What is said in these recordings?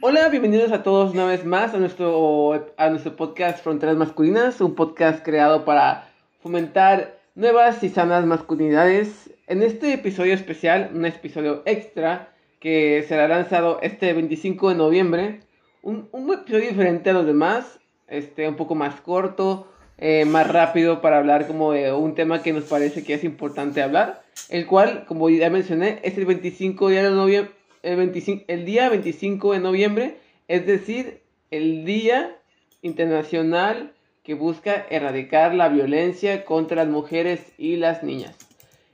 Hola, bienvenidos a todos una vez más a nuestro, a nuestro podcast Fronteras Masculinas, un podcast creado para fomentar nuevas y sanas masculinidades. En este episodio especial, un episodio extra que será lanzado este 25 de noviembre, un, un episodio diferente a los demás, este, un poco más corto, eh, más rápido para hablar como de un tema que nos parece que es importante hablar, el cual, como ya mencioné, es el 25 de noviembre, el, 25, el día 25 de noviembre, es decir, el Día Internacional que busca erradicar la violencia contra las mujeres y las niñas.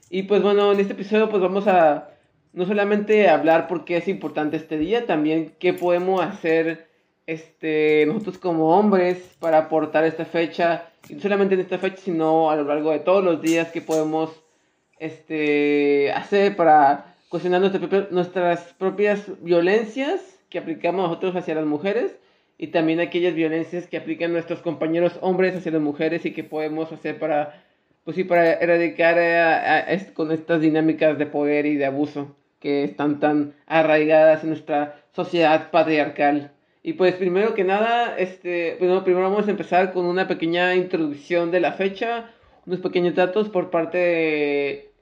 Y pues bueno, en este episodio pues vamos a no solamente hablar por qué es importante este día, también qué podemos hacer este, nosotros como hombres para aportar esta fecha, y no solamente en esta fecha, sino a lo largo de todos los días que podemos este, hacer para cuestionar nuestras propias violencias que aplicamos nosotros hacia las mujeres y también aquellas violencias que aplican nuestros compañeros hombres hacia las mujeres y que podemos hacer para, pues sí, para erradicar con estas dinámicas de poder y de abuso que están tan arraigadas en nuestra sociedad patriarcal. Y pues primero que nada, este, bueno, primero vamos a empezar con una pequeña introducción de la fecha, unos pequeños datos por parte de,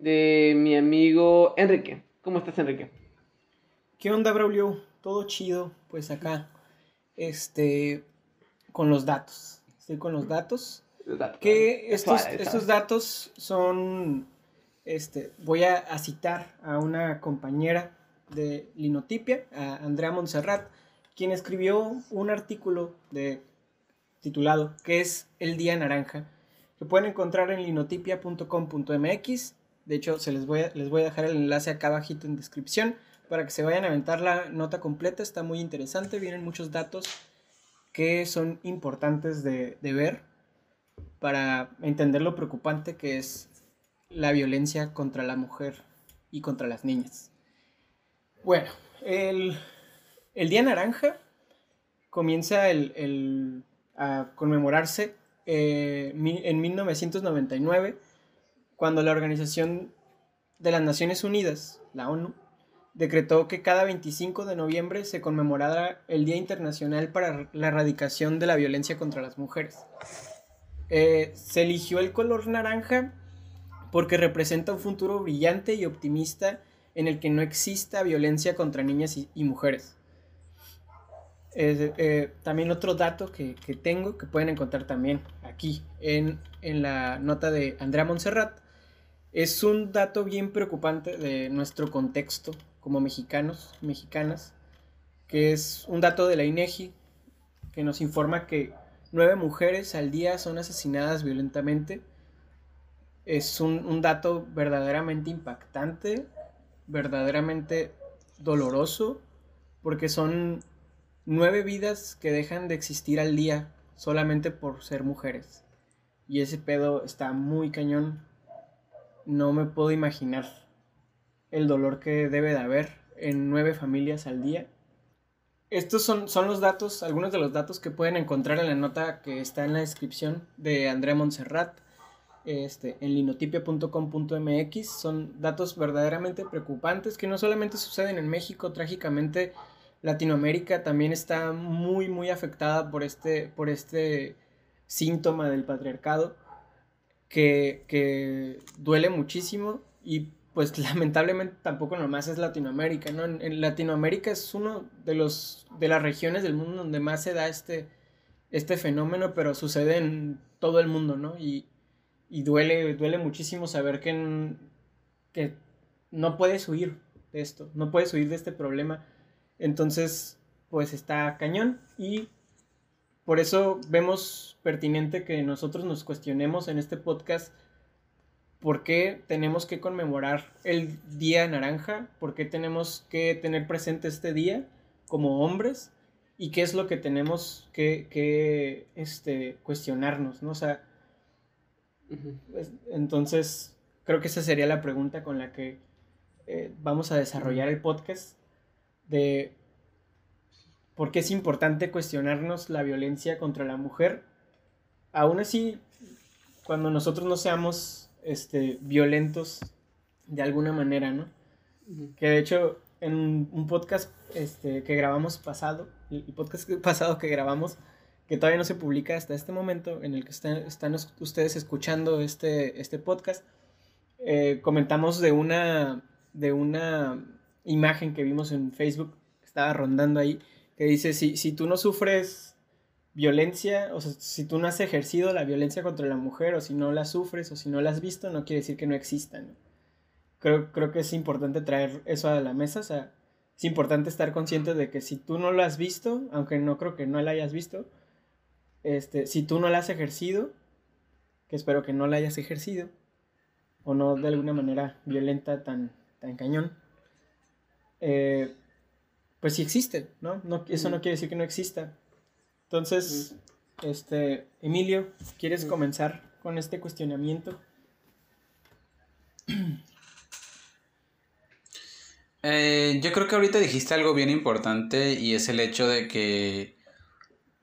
mi amigo Enrique. ¿Cómo estás, Enrique? ¿Qué onda, Braulio? Todo chido, pues acá, este, con los datos. Estoy con los datos. que estos, estos datos son, este, voy a, a citar a una compañera de Linotipia, a Andrea Montserrat, quien escribió un artículo de, titulado ¿Qué es el Día Naranja? que pueden encontrar en linotipia.com.mx. De hecho, se les voy, a, les voy a dejar el enlace acá abajito en descripción para que se vayan a aventar la nota completa. Está muy interesante, vienen muchos datos que son importantes de, de ver para entender lo preocupante que es la violencia contra la mujer y contra las niñas. Bueno, el, el Día Naranja comienza el, a conmemorarse eh, en 1999, cuando la Organización de las Naciones Unidas, la ONU, decretó que cada 25 de noviembre se conmemorara el Día Internacional para la Erradicación de la Violencia contra las Mujeres. Eh, se eligió el color naranja porque representa un futuro brillante y optimista en el que no exista violencia contra niñas y mujeres. Eh, también otro dato que, tengo, que pueden encontrar también aquí en, la nota de Andrea Montserrat, es un dato bien preocupante de nuestro contexto como mexicanos, mexicanas, que es un dato de la INEGI que nos informa que nueve mujeres al día son asesinadas violentamente. Es un, un dato verdaderamente impactante, verdaderamente doloroso, porque son nueve vidas que dejan de existir al día solamente por ser mujeres. Y ese pedo está muy cañón. No me puedo imaginar el dolor que debe de haber en nueve familias al día. Estos son, son los datos, algunos de los datos que pueden encontrar en la nota que está en la descripción de Andrea Montserrat este, en linotipia.com.mx. Son datos verdaderamente preocupantes que no solamente suceden en México, trágicamente Latinoamérica también está muy, muy afectada por este, por este síntoma del patriarcado que, duele muchísimo y pues lamentablemente tampoco nomás es Latinoamérica, ¿no? En, Latinoamérica es uno de los de las regiones del mundo donde más se da este, este fenómeno, pero sucede en todo el mundo, ¿no? Y, duele, duele muchísimo saber que, que no puedes huir de esto, no puedes huir de este problema entonces, pues está cañón y por eso vemos pertinente que nosotros nos cuestionemos en este podcast por qué tenemos que conmemorar el Día Naranja, por qué tenemos que tener presente este día como hombres y qué es lo que tenemos que, este, cuestionarnos, ¿no? O sea, pues, entonces creo que esa sería la pregunta con la que eh, vamos a desarrollar el podcast de por qué es importante cuestionarnos la violencia contra la mujer. Aún así, cuando nosotros no seamos este, violentos de alguna manera, ¿no? Que de hecho en un podcast este, que grabamos pasado, el podcast pasado que grabamos, que todavía no se publica hasta este momento, en el que están, están ustedes escuchando este, este podcast, eh, comentamos de una, de una imagen que vimos en Facebook, que estaba rondando ahí, que dice, si, si tú no sufres violencia, o sea, si tú no has ejercido la violencia contra la mujer, o si no la sufres, o si no la has visto, no quiere decir que no existan. Creo, creo que es importante traer eso a la mesa, o sea, es importante estar consciente de que si tú no lo has visto, aunque no creo que no la hayas visto, este, si tú no la has ejercido, que espero que no la hayas ejercido, o no de alguna manera violenta tan, tan cañón, eh, pues sí existe, ¿no? no eso no quiere decir que no exista. Entonces, este, Emilio, ¿quieres comenzar con este cuestionamiento? Eh, yo creo que ahorita dijiste algo bien importante y es el hecho de que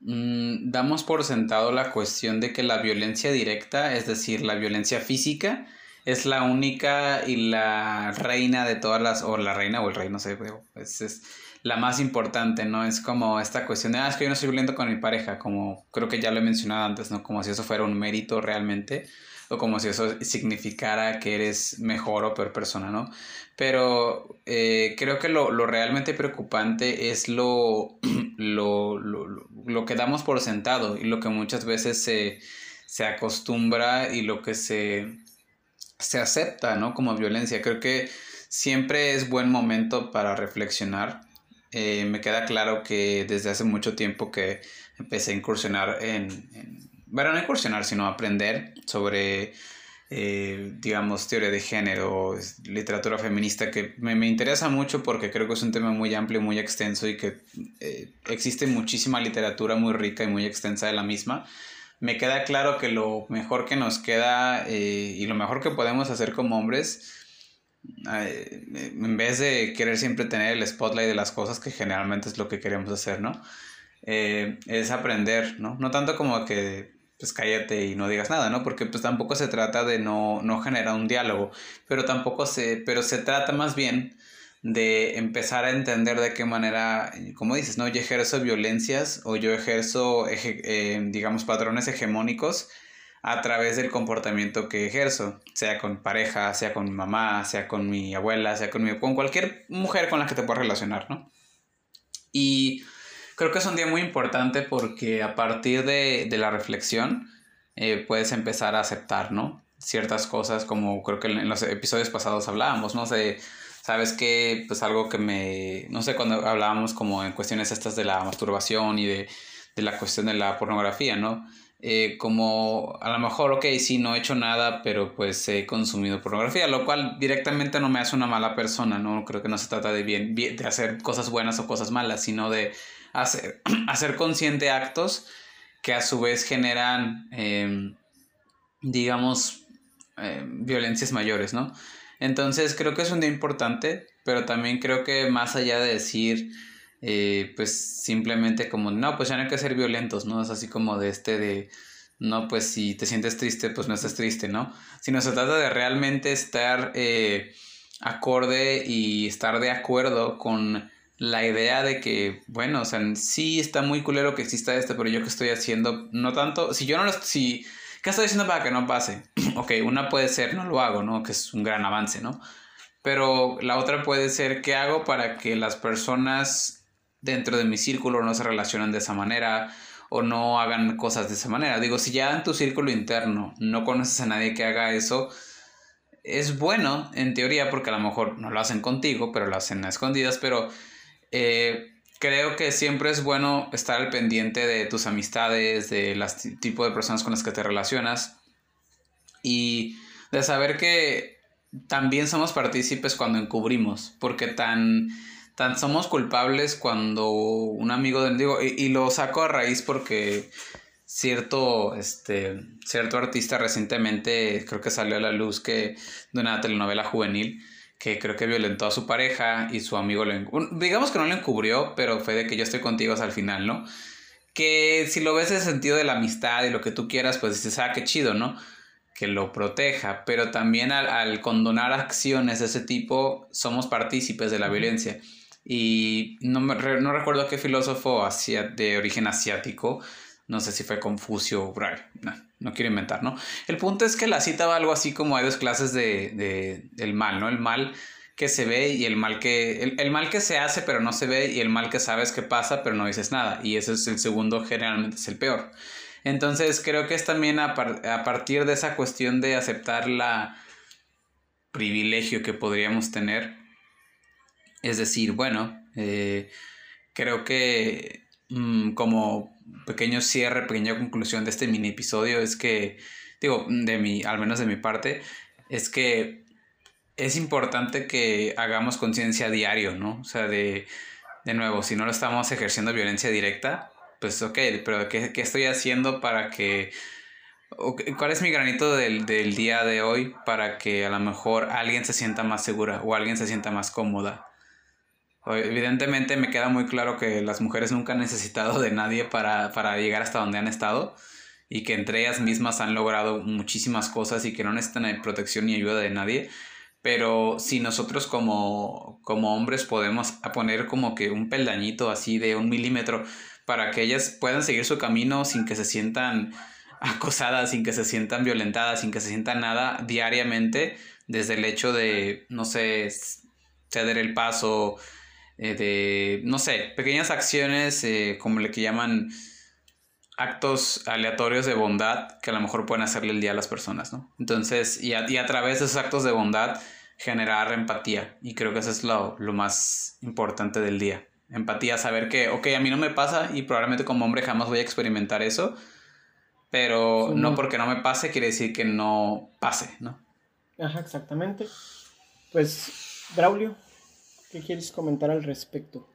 mm, damos por sentado la cuestión de que la violencia directa, es decir, la violencia física, es la única y la reina de todas las, o la reina o el rey, no sé, es, es la más importante, ¿no? Es como esta cuestión de, ah, es que yo no estoy violento con mi pareja, como creo que ya lo he mencionado antes, ¿no? Como si eso fuera un mérito realmente, o como si eso significara que eres mejor o peor persona, ¿no? Pero eh, creo que lo, realmente preocupante es lo, lo, lo, que damos por sentado y lo que muchas veces se, se acostumbra y lo que se, se acepta, ¿no? Como violencia. Creo que siempre es buen momento para reflexionar. Eh, me queda claro que desde hace mucho tiempo que empecé a incursionar en, en bueno, no incursionar, sino aprender sobre eh, digamos, teoría de género, literatura feminista, que me, interesa mucho porque creo que es un tema muy amplio, muy extenso y que eh, existe muchísima literatura muy rica y muy extensa de la misma. Me queda claro que lo mejor que nos queda eh, y lo mejor que podemos hacer como hombres, en vez de querer siempre tener el spotlight de las cosas, que generalmente es lo que queremos hacer, ¿no? es aprender, ¿no? No tanto como que pues cállate y no digas nada, ¿no? Porque pues tampoco se trata de no, no generar un diálogo, pero tampoco se, pero se trata más bien de empezar a entender de qué manera, como dices, ¿no? Yo ejerzo violencias o yo ejerzo, eh, digamos, patrones hegemónicos a través del comportamiento que ejerzo, sea con pareja, sea con mamá, sea con mi abuela, sea con, mi, con cualquier mujer con la que te puedas relacionar, ¿no? Y creo que es un día muy importante porque a partir de, la reflexión eh, puedes empezar a aceptar, ¿no? Ciertas cosas como creo que en los episodios pasados hablábamos, ¿no? sé sabes que, pues algo que me, no sé, cuando hablábamos como en cuestiones estas de la masturbación y de, la cuestión de la pornografía, ¿no? Eh, como a lo mejor, ok, sí, no he hecho nada, pero pues he consumido pornografía, lo cual directamente no me hace una mala persona, ¿no? Creo que no se trata de bien de hacer cosas buenas o cosas malas, sino de hacer, hacer consciente actos que a su vez generan, em, digamos, em, violencias mayores, ¿no? Entonces creo que es un día importante, pero también creo que más allá de decir, eh, pues simplemente como, no, pues ya no hay que ser violentos, ¿no? Es así como de este de, no, pues si te sientes triste, pues no estás triste, ¿no? Sino se trata de realmente estar eh, acorde y estar de acuerdo con la idea de que, bueno, o sea, sí está muy culero que exista esto, pero yo qué estoy haciendo, no tanto, si yo no lo, si, ¿qué estoy haciendo para que no pase? ok, una puede ser, no lo hago, ¿no? Que es un gran avance, ¿no? Pero la otra puede ser, ¿qué hago para que las personas dentro de mi círculo no se relacionen de esa manera o no hagan cosas de esa manera? Digo, si ya en tu círculo interno no conoces a nadie que haga eso, es bueno en teoría porque a lo mejor no lo hacen contigo, pero lo hacen a escondidas, pero eh, creo que siempre es bueno estar al pendiente de tus amistades, de las tipo de personas con las que te relacionas y de saber que también somos partícipes cuando encubrimos, porque tan, tan somos culpables cuando un amigo, digo, y, y, lo saco a raíz porque cierto, este, cierto artista recientemente creo que salió a la luz que de una telenovela juvenil que creo que violentó a su pareja y su amigo lo... Digamos que no lo encubrió, pero fue de que yo estoy contigo hasta el final, ¿no? Que si lo ves en el sentido de la amistad y lo que tú quieras, pues dices, ah, qué chido, ¿no? que lo proteja, pero también al, condonar acciones de ese tipo somos partícipes de la violencia. Y no, me, no recuerdo qué filósofo de origen asiático, no sé si fue Confucio o no, no, quiero inventar, ¿no? El punto es que la cita va algo así como hay dos clases de, de, del mal, ¿no? El mal que se ve y el mal que el, el, mal que se hace pero no se ve y el mal que sabes que pasa pero no dices nada y ese es el segundo generalmente es el peor entonces creo que es también a, a partir de esa cuestión de aceptar la privilegio que podríamos tener. Es decir, bueno, eh, creo que mm, como pequeño cierre, pequeña conclusión de este mini episodio es que, digo, de mi, al menos de mi parte, es que es importante que hagamos conciencia diario, ¿no? O sea, de, de nuevo, si no lo estamos ejerciendo violencia directa, pues ok, pero ¿qué, estoy haciendo para que... ¿Cuál es mi granito del, día de hoy para que a lo mejor alguien se sienta más segura o alguien se sienta más cómoda? Evidentemente me queda muy claro que las mujeres nunca han necesitado de nadie para, para llegar hasta donde han estado y que entre ellas mismas han logrado muchísimas cosas y que no necesitan protección ni ayuda de nadie. Pero si nosotros como, como hombres podemos poner como que un peldañito así de un milímetro para que ellas puedan seguir su camino sin que se sientan acosadas, sin que se sientan violentadas, sin que se sientan nada diariamente, desde el hecho de, no sé, ceder el paso, eh, de, no sé, pequeñas acciones, eh, como le que llaman actos aleatorios de bondad que a lo mejor pueden hacerle el día a las personas, ¿no? Entonces, y a, y a través de esos actos de bondad, generar empatía. Y creo que eso es lo, lo más importante del día empatía, saber que, ok, a mí no me pasa y probablemente como hombre jamás voy a experimentar eso, pero no porque no me pase quiere decir que no pase, ¿no? Ajá, exactamente. Pues, Braulio, ¿qué quieres comentar al respecto?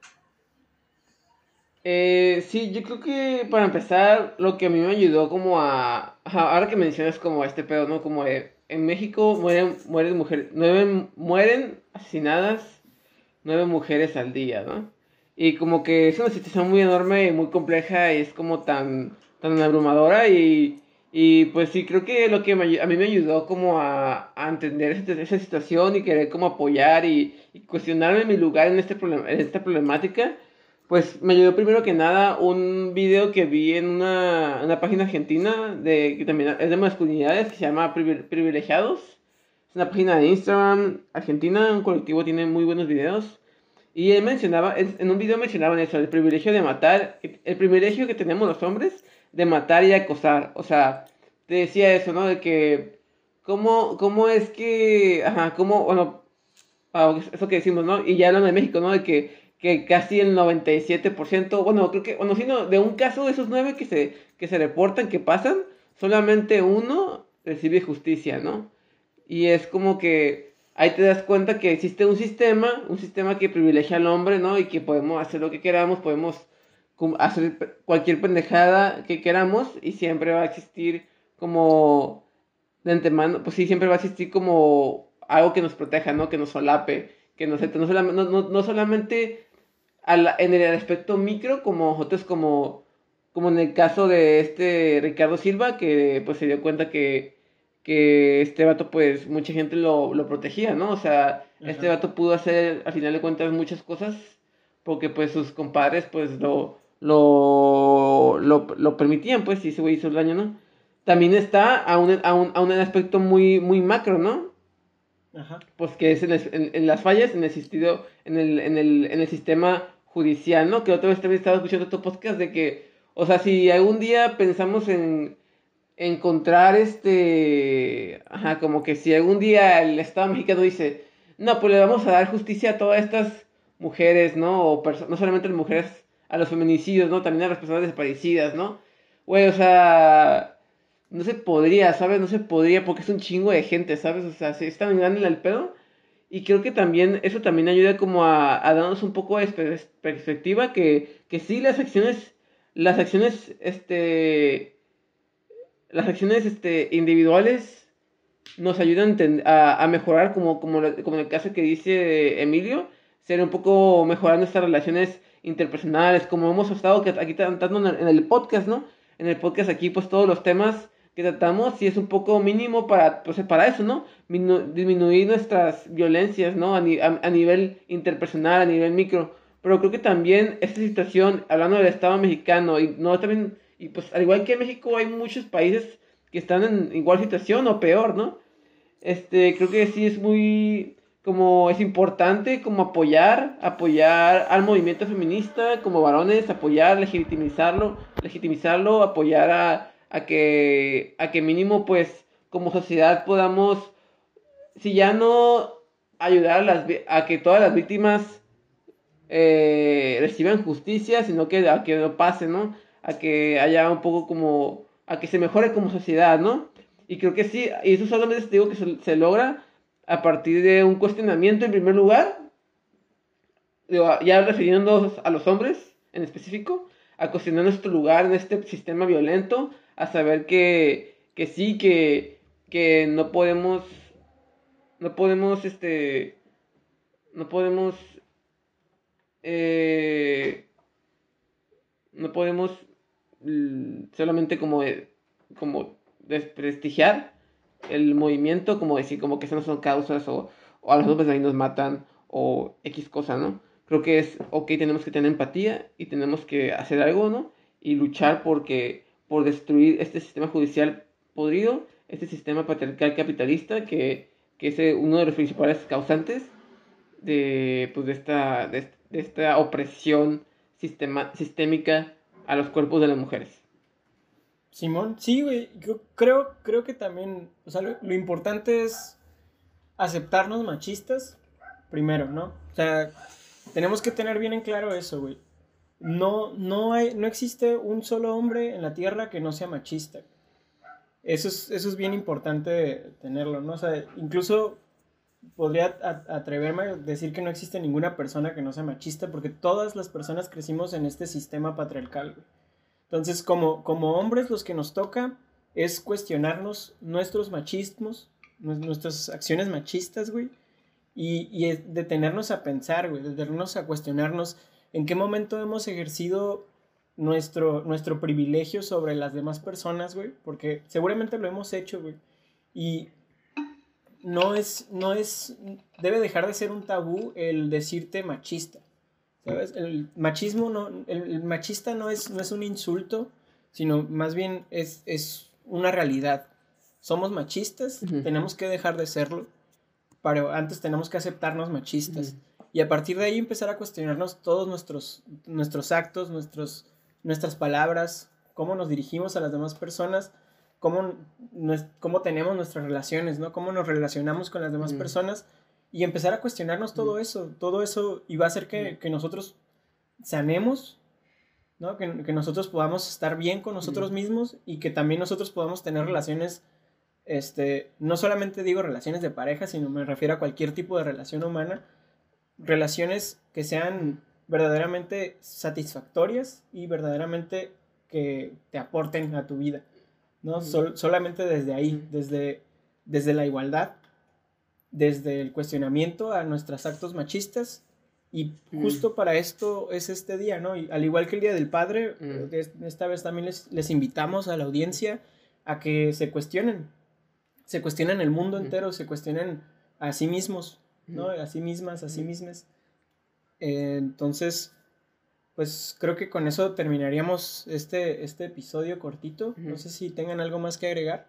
Eh, sí, yo creo que para empezar, lo que a mí me ayudó como a... ahora que mencionas como este pedo, ¿no? Como en México mueren, mueren mujeres, nueve, mueren asesinadas nueve mujeres al día, ¿no? Y como que es una situación muy enorme y muy compleja y es como tan, tan abrumadora y, y pues sí, creo que lo que a mí me ayudó como a, a entender esa, situación y querer como apoyar y, cuestionarme mi lugar en, este problema, en esta problemática, pues me ayudó primero que nada un video que vi en una, una página argentina de, que también es de masculinidades que se llama Privilegiados. Es una página de Instagram argentina, un colectivo tiene muy buenos videos. Y él mencionaba, en un video mencionaban eso, el privilegio de matar, el privilegio que tenemos los hombres de matar y acosar. O sea, te decía eso, ¿no? De que, ¿cómo, cómo es que, ajá, cómo, bueno, ah, eso que decimos, ¿no? Y ya hablando de México, ¿no? De que, que casi el 97%, bueno, creo que, bueno, sino de un caso de esos nueve que se, que se reportan, que pasan, solamente uno recibe justicia, ¿no? Y es como que ahí te das cuenta que existe un sistema, un sistema que privilegia al hombre, ¿no? Y que podemos hacer lo que queramos, podemos hacer cualquier pendejada que queramos y siempre va a existir como de antemano, pues sí, siempre va a existir como algo que nos proteja, ¿no? Que nos solape, que nos, no, solamente, no, solamente en el aspecto micro, como otros como, como en el caso de este Ricardo Silva, que pues se dio cuenta que que este vato, pues, mucha gente lo, lo protegía, ¿no? O sea, este vato pudo hacer, al final de cuentas, muchas cosas porque, pues, sus compadres, pues, lo, lo, lo, permitían, pues, si ese güey hizo el daño, ¿no? También está a un, a un, a un aspecto muy, muy macro, ¿no? Ajá. Pues que es en, las fallas en el, sentido, en, el, en, el, en el sistema judicial, ¿no? Que otra vez también estaba escuchando tu podcast de que, o sea, si algún día pensamos en encontrar este, ajá, como que si algún día el Estado mexicano dice, no, pues le vamos a dar justicia a todas estas mujeres, ¿no? O no solamente a las mujeres, a los feminicidios, ¿no? También a las personas desaparecidas, ¿no? Güey, o sea, no se podría, ¿sabes? No se podría porque es un chingo de gente, ¿sabes? O sea, se está grande el pedo. Y creo que también, eso también ayuda como a, a darnos un poco de perspectiva que, que sí las acciones, las acciones, este, las acciones este, individuales nos ayudan a, mejorar, como, como, como en el caso que dice Emilio, ser un poco mejorar nuestras relaciones interpersonales, como hemos estado aquí tratando en el podcast, ¿no? En el podcast aquí, pues todos los temas que tratamos si es un poco mínimo para, pues, para eso, ¿no? disminuir nuestras violencias, ¿no? A, a, nivel interpersonal, a nivel micro. Pero creo que también esta situación, hablando del Estado mexicano, y no también, y pues al igual que en México hay muchos países que están en igual situación o peor, ¿no? Este, creo que sí es muy, como es importante como apoyar, apoyar al movimiento feminista como varones, apoyar, legitimizarlo, legitimizarlo, apoyar a, a que, a que mínimo pues como sociedad podamos, si ya no ayudar a, las, a que todas las víctimas eh, reciban justicia, sino que a que no pase, ¿no? A que haya un poco como, a que se mejore como sociedad, ¿no? Y creo que sí, y eso solamente digo que se, logra a partir de un cuestionamiento en primer lugar, ya refiriéndonos a los hombres en específico, a cuestionar nuestro lugar en este sistema violento, a saber que, que sí, que, que no podemos, no podemos, este, no podemos, eh, no podemos solamente como, como desprestigiar el movimiento, como decir, como que esas no son causas o, a los hombres ahí nos matan o X cosa, ¿no? Creo que es, ok, tenemos que tener empatía y tenemos que hacer algo, ¿no? Y luchar porque por destruir este sistema judicial podrido, este sistema patriarcal capitalista que, que es uno de los principales causantes de, pues, de, esta, de, esta opresión sistémica a los cuerpos de las mujeres. Simón, sí, güey, yo creo, creo que también, o sea, lo, importante es aceptarnos machistas primero, ¿no? O sea, tenemos que tener bien en claro eso, güey no, no, hay, no existe un solo hombre en la Tierra que no sea machista. Eso es, eso es bien importante tenerlo, ¿no? O sea, incluso podría atreverme a decir que no existe ninguna persona que no sea machista, porque todas las personas crecimos en este sistema patriarcal. Entonces, como, como hombres, los que nos toca es cuestionarnos nuestros machismos, nuestras acciones machistas, güey, y, y detenernos a pensar, güey, detenernos a cuestionarnos ¿En qué momento hemos ejercido nuestro, nuestro privilegio sobre las demás personas, güey? Porque seguramente lo hemos hecho, güey. Y no es, no es, debe dejar de ser un tabú el decirte machista. ¿Sabes? El machismo no, el, machista no es, no es un insulto, sino más bien es, es una realidad. Somos machistas, tenemos que dejar de serlo, pero antes tenemos que aceptarnos machistas y a partir de ahí empezar a cuestionarnos todos nuestros, nuestros actos, nuestros, nuestras palabras, cómo nos dirigimos a las demás personas, cómo, cómo tenemos nuestras relaciones, ¿no? Cómo nos relacionamos con las demás personas y empezar a cuestionarnos todo eso, todo eso y va a hacer que, que nosotros sanemos, ¿no? Que, que, nosotros podamos estar bien con nosotros mismos y que también nosotros podamos tener relaciones, este, no solamente digo relaciones de pareja, sino me refiero a cualquier tipo de relación humana, relaciones que sean verdaderamente satisfactorias y verdaderamente que te aporten a tu vida, ¿no? solamente desde ahí, desde, desde la igualdad, desde el cuestionamiento a nuestros actos machistas y justo para esto es este día, ¿no? Y al igual que el Día del Padre, esta vez también les, les, invitamos a la audiencia a que se cuestionen, se cuestionen el mundo entero, se cuestionen a sí mismos, ¿no? A sí mismas, a sí mismas. entonces, pues creo que con eso terminaríamos este, este episodio cortito. No sé si tengan algo más que agregar.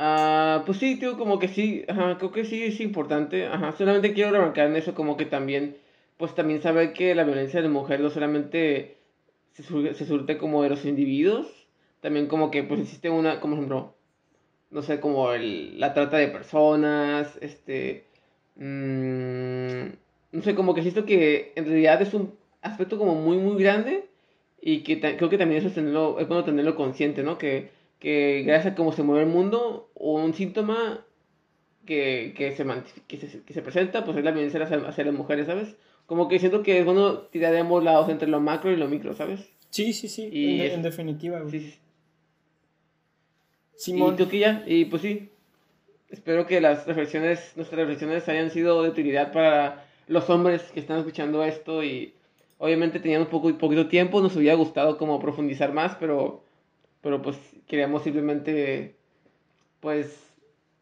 Ah, pues sí, tío, como que sí, creo que sí es importante, ajá, solamente quiero remarcar en eso como que también, pues también saber que la violencia de mujer no solamente se, se surte como de los individuos, también como que pues existe una, como ejemplo, no sé, como el, la trata de personas, este, mmm, no sé, como que siento que en realidad es un aspecto como muy, muy grande y que creo que también eso es, tenerlo, es bueno tenerlo consciente, ¿no? Que, que gracias a cómo se mueve el mundo, un síntoma que, que, se, que, se, que se presenta, pues es la violencia hacia, las mujeres, ¿sabes? Como que siento que es bueno tirar de ambos lados entre lo macro y lo micro, ¿sabes? Sí, sí, sí, y en, definitiva. Sí, sí. Simón. Y y pues sí, espero que las reflexiones, nuestras reflexiones hayan sido de utilidad para los hombres que están escuchando esto y obviamente teníamos poco, poquito tiempo, nos hubiera gustado como profundizar más, pero pero pues queríamos simplemente, pues,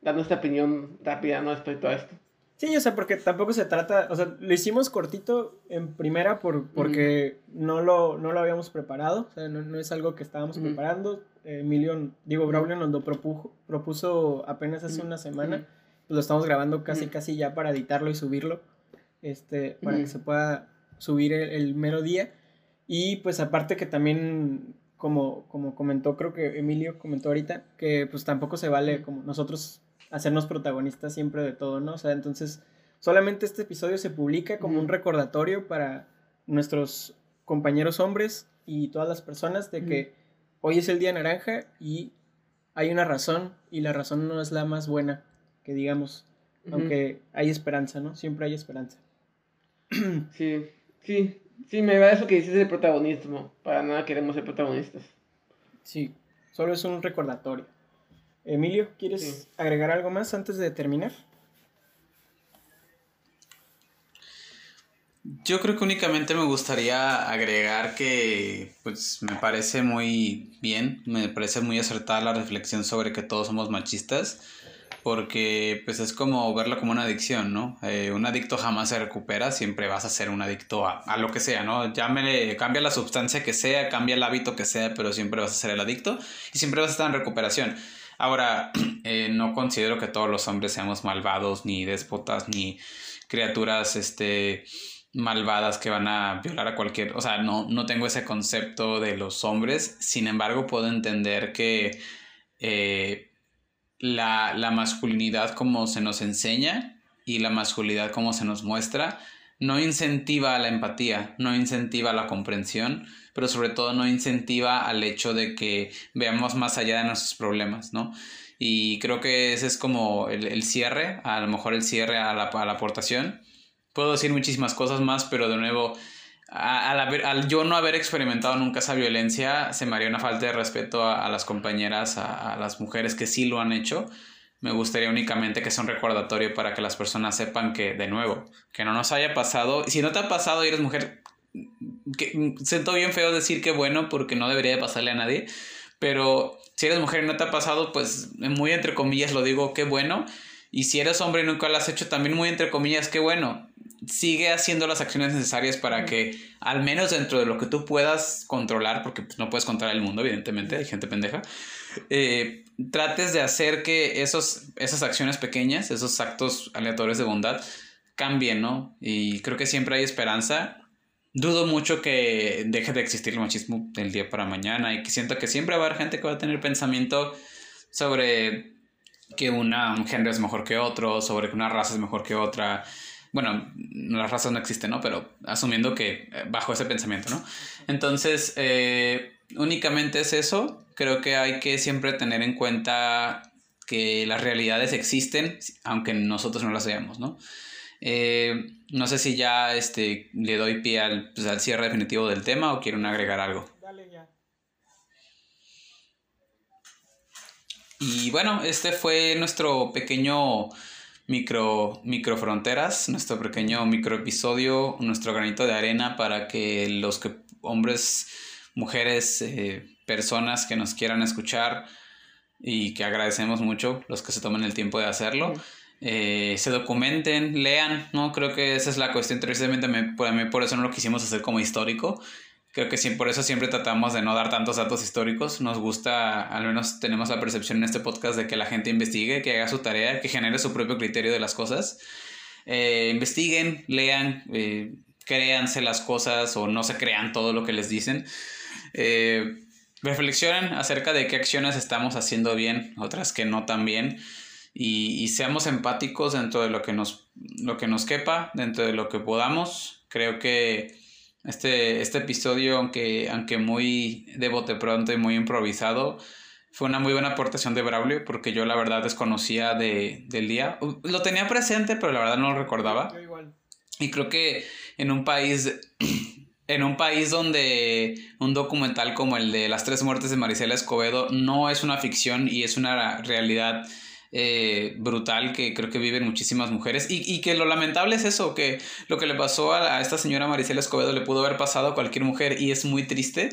dar nuestra opinión rápida, ¿no? Respecto a esto. Sí, o sea, porque tampoco se trata, o sea, lo hicimos cortito en primera por, porque no, lo, no lo habíamos preparado, o sea, no, es algo que estábamos preparando. Emilio, digo, Braulio nos lo propuso, propuso apenas hace una semana, pues lo estamos grabando casi, casi ya para editarlo y subirlo, este, para que se pueda subir el, mero día. Y pues aparte que también, como, como comentó, creo que Emilio comentó ahorita, que pues tampoco se vale como nosotros hacernos protagonistas siempre de todo, ¿no? O sea, entonces, solamente este episodio se publica como un recordatorio para nuestros compañeros hombres y todas las personas de que hoy es el día naranja y hay una razón y la razón no es la más buena, que digamos, aunque hay esperanza, ¿no? Siempre hay esperanza. Sí, sí, sí, me va eso que dices de protagonismo. Para nada queremos ser protagonistas. Sí, solo es un recordatorio. Emilio, ¿quieres agregar algo más antes de terminar? Yo creo que únicamente me gustaría agregar que pues me parece muy bien, me parece muy acertada la reflexión sobre que todos somos machistas, porque pues es como verlo como una adicción, ¿no? Eh, un adicto jamás se recupera, siempre vas a ser un adicto a, a, lo que sea, ¿no? Llámele, cambia la sustancia que sea, cambia el hábito que sea, pero siempre vas a ser el adicto y siempre vas a estar en recuperación. Ahora, eh, no considero que todos los hombres seamos malvados, ni déspotas, ni criaturas este, malvadas que van a violar a cualquier... O sea, no, no tengo ese concepto de los hombres. Sin embargo, puedo entender que eh, la, la masculinidad como se nos enseña y la masculinidad como se nos muestra no incentiva la empatía, no incentiva la comprensión, pero sobre todo no incentiva al hecho de que veamos más allá de nuestros problemas, ¿no? Y creo que ese es como el, cierre, a lo mejor el cierre a la, aportación. Puedo decir muchísimas cosas más, pero de nuevo, al, yo no haber experimentado nunca esa violencia, se me haría una falta de respeto a, las compañeras, a, las mujeres que sí lo han hecho. Me gustaría únicamente que sea un recordatorio para que las personas sepan que, de nuevo, que no nos haya pasado. Si no te ha pasado y eres mujer, que, siento bien feo decir que bueno porque no debería de pasarle a nadie, pero si eres mujer y no te ha pasado, pues muy entre comillas lo digo, qué bueno. Y si eres hombre y nunca lo has hecho, también muy entre comillas, qué bueno. Sigue haciendo las acciones necesarias para que, al menos dentro de lo que tú puedas controlar, porque pues, no puedes controlar el mundo, evidentemente, hay gente pendeja, eh, trates de hacer que esos, esas acciones pequeñas, esos actos aleatorios de bondad, cambien, ¿no? Y creo que siempre hay esperanza dudo mucho que deje de existir el machismo del día para mañana y que siento que siempre va a haber gente que va a tener pensamiento sobre que una, un género es mejor que otro, sobre que una raza es mejor que otra. Bueno, las razas no existen, ¿no? Pero asumiendo que eh, bajo ese pensamiento, ¿no? Entonces, eh, únicamente es eso. Creo que hay que siempre tener en cuenta que las realidades existen, aunque nosotros no las veamos, ¿no? Eh, no sé si ya este, le doy pie al, pues, al cierre definitivo del tema o quieren agregar algo. Dale ya. Y bueno, este fue nuestro pequeño micro, micro fronteras, nuestro pequeño micro episodio, nuestro granito de arena para que los que, hombres, mujeres, eh, personas que nos quieran escuchar y que agradecemos mucho los que se tomen el tiempo de hacerlo. Eh, se documenten, lean, ¿no? Creo que esa es la cuestión, precisamente por, por eso no lo quisimos hacer como histórico. Creo que sí, por eso siempre tratamos de no dar tantos datos históricos. Nos gusta, al menos tenemos la percepción en este podcast de que la gente investigue, que haga su tarea, que genere su propio criterio de las cosas. Eh, investiguen, lean, eh, créanse las cosas o no se crean todo lo que les dicen. reflexionen acerca de qué acciones estamos haciendo bien, otras que no tan bien y, seamos empáticos dentro de lo que, nos, lo que nos quepa, dentro de lo que podamos. Creo que este, este episodio, aunque, aunque muy de bote pronto y muy improvisado, fue una muy buena aportación de Braulio porque yo la verdad desconocía de, del día. Lo tenía presente, pero la verdad no lo recordaba. Y creo que en un país en un país donde un documental como el de las tres muertes de Marisela Escobedo no es una ficción y es una realidad eh, brutal que creo que viven muchísimas mujeres y, y, que lo lamentable es eso, que lo que le pasó a, esta señora Maricela Escobedo le pudo haber pasado a cualquier mujer y es muy triste.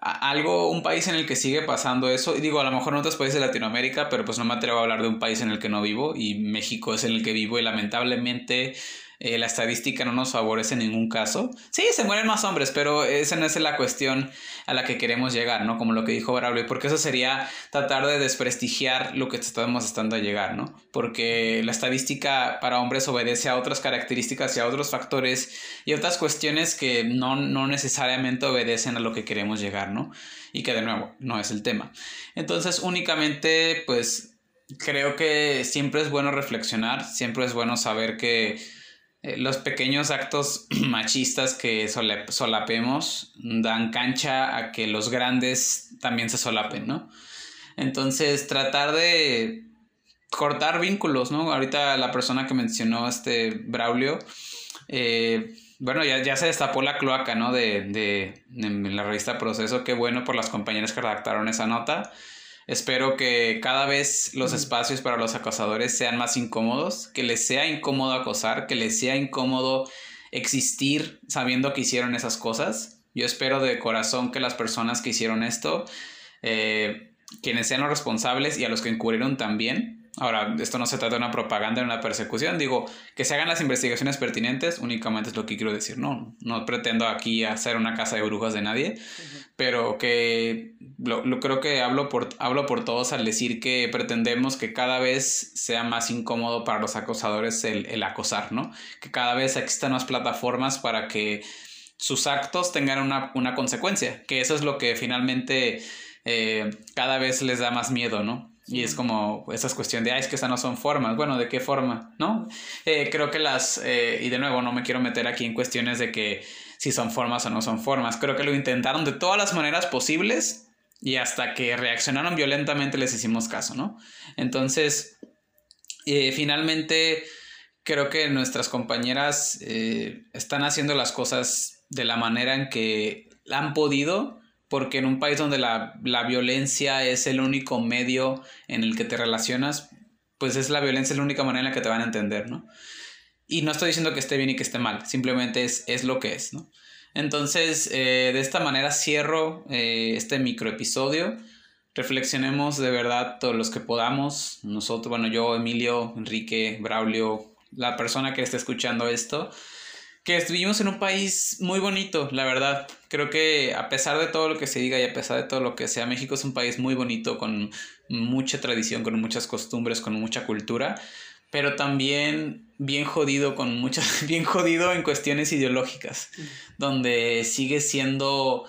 algo, un país en el que sigue pasando eso, digo, a lo mejor en otros países de Latinoamérica, pero pues no me atrevo a hablar de un país en el que no vivo y México es en el que vivo y lamentablemente eh, la estadística no nos favorece en ningún caso. Sí, se mueren más hombres, pero esa no es la cuestión a la que queremos llegar, ¿no? Como lo que dijo Braulio, porque eso sería tratar de desprestigiar lo que estamos estando a llegar, ¿no? Porque la estadística para hombres obedece a otras características y a otros factores y otras cuestiones que no, no necesariamente obedecen a lo que queremos llegar, ¿no? Y que de nuevo, no es el tema. Entonces, únicamente, pues, creo que siempre es bueno reflexionar, siempre es bueno saber que eh, los pequeños actos machistas que solapemos dan cancha a que los grandes también se solapen, ¿no? Entonces, tratar de cortar vínculos, ¿no? Ahorita la persona que mencionó este Braulio, eh, bueno, ya, ya, se destapó la cloaca, ¿no? De, de, de, la revista Proceso, qué bueno por las compañeras que redactaron esa nota. Espero que cada vez los espacios para los acosadores sean más incómodos, que les sea incómodo acosar, que les sea incómodo existir sabiendo que hicieron esas cosas. Yo espero de corazón que las personas que hicieron esto, eh, quienes sean los responsables y a los que incurrieron también, Ahora, esto no se trata de una propaganda, de una persecución. Digo, que se hagan las investigaciones pertinentes, únicamente es lo que quiero decir. No, no pretendo aquí hacer una casa de brujas de nadie, pero que lo, creo que hablo por, hablo por todos al decir que pretendemos que cada vez sea más incómodo para los acosadores el, el acosar, ¿no? Que cada vez existan más plataformas para que sus actos tengan una, una consecuencia, que eso es lo que finalmente eh, cada vez les da más miedo, ¿no? Y es como esas cuestiones de, ay, es que esas no son formas. Bueno, ¿de qué forma? ¿No? Eh, creo que las, eh, y de nuevo, no me quiero meter aquí en cuestiones de que si son formas o no son formas. Creo que lo intentaron de todas las maneras posibles y hasta que reaccionaron violentamente les hicimos caso, ¿no? Entonces, eh, finalmente, creo que nuestras compañeras están haciendo las cosas de la manera en que han podido porque en un país donde la, violencia es el único medio en el que te relacionas, pues es la violencia la única manera en la que te van a entender, ¿no? Y no estoy diciendo que esté bien y que esté mal, simplemente es, es lo que es, ¿no? Entonces, eh, de esta manera cierro eh, este microepisodio. Reflexionemos de verdad todos los que podamos. Nosotros, bueno, yo, Emilio, Enrique, Braulio, la persona que esté escuchando esto, que vivimos en un país muy bonito, la verdad. Creo que a pesar de todo lo que se diga y a pesar de todo lo que sea, México es un país muy bonito, con mucha tradición, con muchas costumbres, con mucha cultura, pero también bien jodido, con muchas, bien jodido en cuestiones ideológicas, donde sigue siendo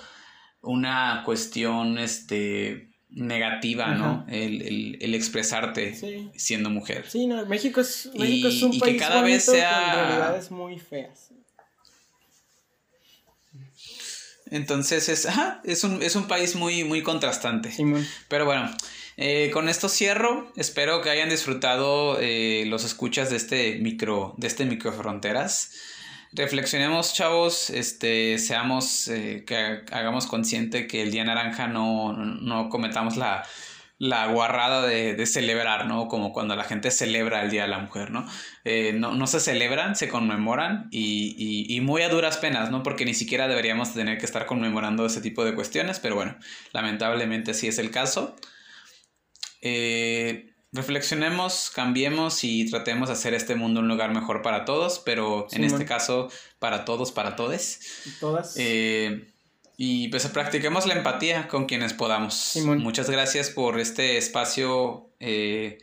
una cuestión, este negativa, ¿no? El, el, expresarte siendo mujer. Sí, no, México es, México es un país que cada vez sea... con realidades muy feas. Entonces es, es, un, es un país muy, muy contrastante. Pero bueno, eh, con esto cierro. Espero que hayan disfrutado eh, los escuchas de este micro, de este microfronteras. Reflexionemos, chavos, este, seamos, eh, que hagamos consciente que el Día Naranja no, no cometamos la, la guarrada de, celebrar, ¿no? Como cuando la gente celebra el Día de la Mujer, ¿no? Eh, no, se celebran, se conmemoran y, muy a duras penas, ¿no? Porque ni siquiera deberíamos tener que estar conmemorando ese tipo de cuestiones, pero bueno, lamentablemente sí es el caso. Eh, reflexionemos, cambiemos y tratemos de hacer este mundo un lugar mejor para todos, pero en este caso para todos, para todes. Todas. Eh, y pues practiquemos la empatía con quienes podamos. Muchas gracias por este espacio eh,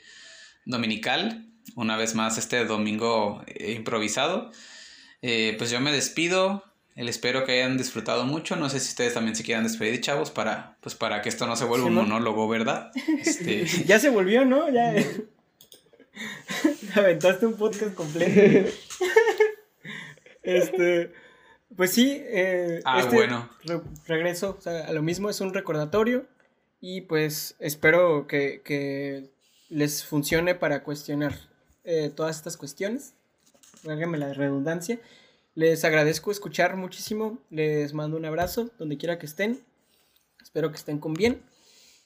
dominical. Una vez más, este domingo eh, improvisado. Eh, pues yo me despido. El espero que hayan disfrutado mucho. No sé si ustedes también se quieran despedir, chavos, para, pues para que esto no se vuelva un monólogo, ¿verdad? Este... ya se volvió, ¿no? Ya. aventaste un podcast completo. este. Pues sí, eh, ah, este bueno. regreso a lo mismo, es un recordatorio y pues espero que, les funcione para cuestionar eh, todas estas cuestiones. Háganme la redundancia. Les agradezco escuchar muchísimo, les mando un abrazo donde quiera que estén. Espero que estén con bien.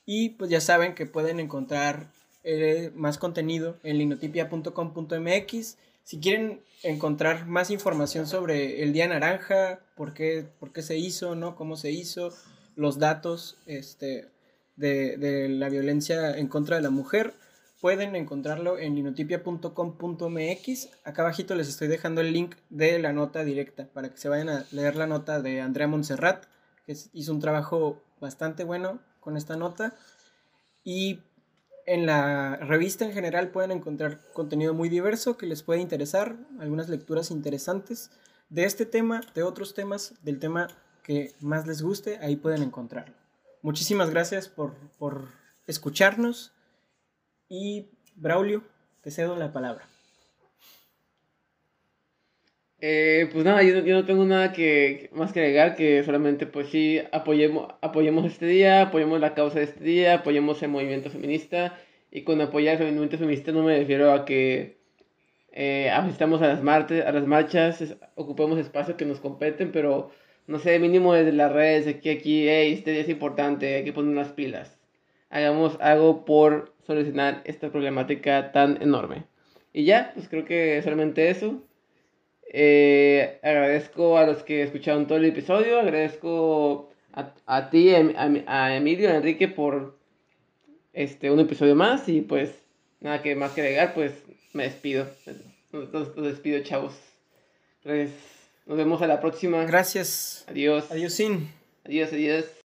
Y pues ya saben que pueden encontrar eh, más contenido en linotipia.com.mx si quieren encontrar más información sobre el Día Naranja, por qué, por qué se hizo, ¿no? Cómo se hizo, los datos este, de, la violencia en contra de la mujer, pueden encontrarlo en linotipia.com.mx. Acá abajito les estoy dejando el link de la nota directa para que se vayan a leer la nota de Andrea Montserrat, que hizo un trabajo bastante bueno con esta nota. Y en la revista en general pueden encontrar contenido muy diverso que les puede interesar, algunas lecturas interesantes de este tema, de otros temas, del tema que más les guste, ahí pueden encontrarlo. Muchísimas gracias por, por escucharnos y Braulio, te cedo la palabra. Eh, pues nada, yo, no tengo nada que más que agregar, que solamente pues sí apoyemos, apoyemos este día, apoyemos la causa de este día, apoyemos el movimiento feminista. Y con apoyar el movimiento feminista no me refiero a que eh, asistamos a las, martes, a las marchas, ocupemos espacios que nos competen, pero no sé, mínimo desde las redes, aquí, aquí, hey, este día es importante, hay que poner unas pilas. Hagamos algo por solucionar esta problemática tan enorme. Y ya, pues creo que solamente eso. Eh, agradezco a los que escucharon todo el episodio, agradezco a, a ti, a, a, Emilio, a Enrique por este un episodio más y pues nada que más que agregar, pues me despido. Los, despido, chavos. Pues nos vemos a la próxima. Gracias. Adiós. Adiós, sin. Adiós, adiós.